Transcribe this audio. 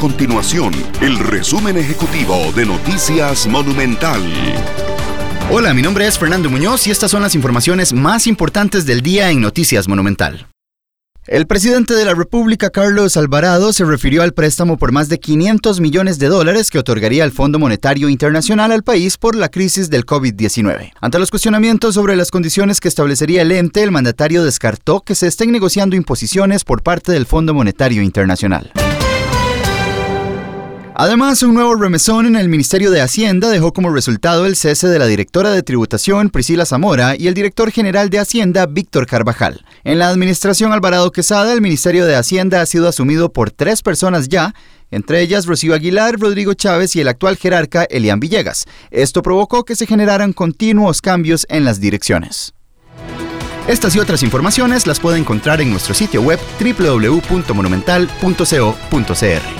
continuación el resumen ejecutivo de Noticias Monumental. Hola, mi nombre es Fernando Muñoz y estas son las informaciones más importantes del día en Noticias Monumental. El presidente de la República, Carlos Alvarado, se refirió al préstamo por más de 500 millones de dólares que otorgaría el Fondo Monetario Internacional al país por la crisis del COVID-19. Ante los cuestionamientos sobre las condiciones que establecería el ente, el mandatario descartó que se estén negociando imposiciones por parte del Fondo Monetario Internacional. Además, un nuevo remesón en el Ministerio de Hacienda dejó como resultado el cese de la directora de tributación Priscila Zamora y el director general de Hacienda Víctor Carvajal. En la administración Alvarado Quesada, el Ministerio de Hacienda ha sido asumido por tres personas ya, entre ellas Rocío Aguilar, Rodrigo Chávez y el actual jerarca Elian Villegas. Esto provocó que se generaran continuos cambios en las direcciones. Estas y otras informaciones las puede encontrar en nuestro sitio web www.monumental.co.cr.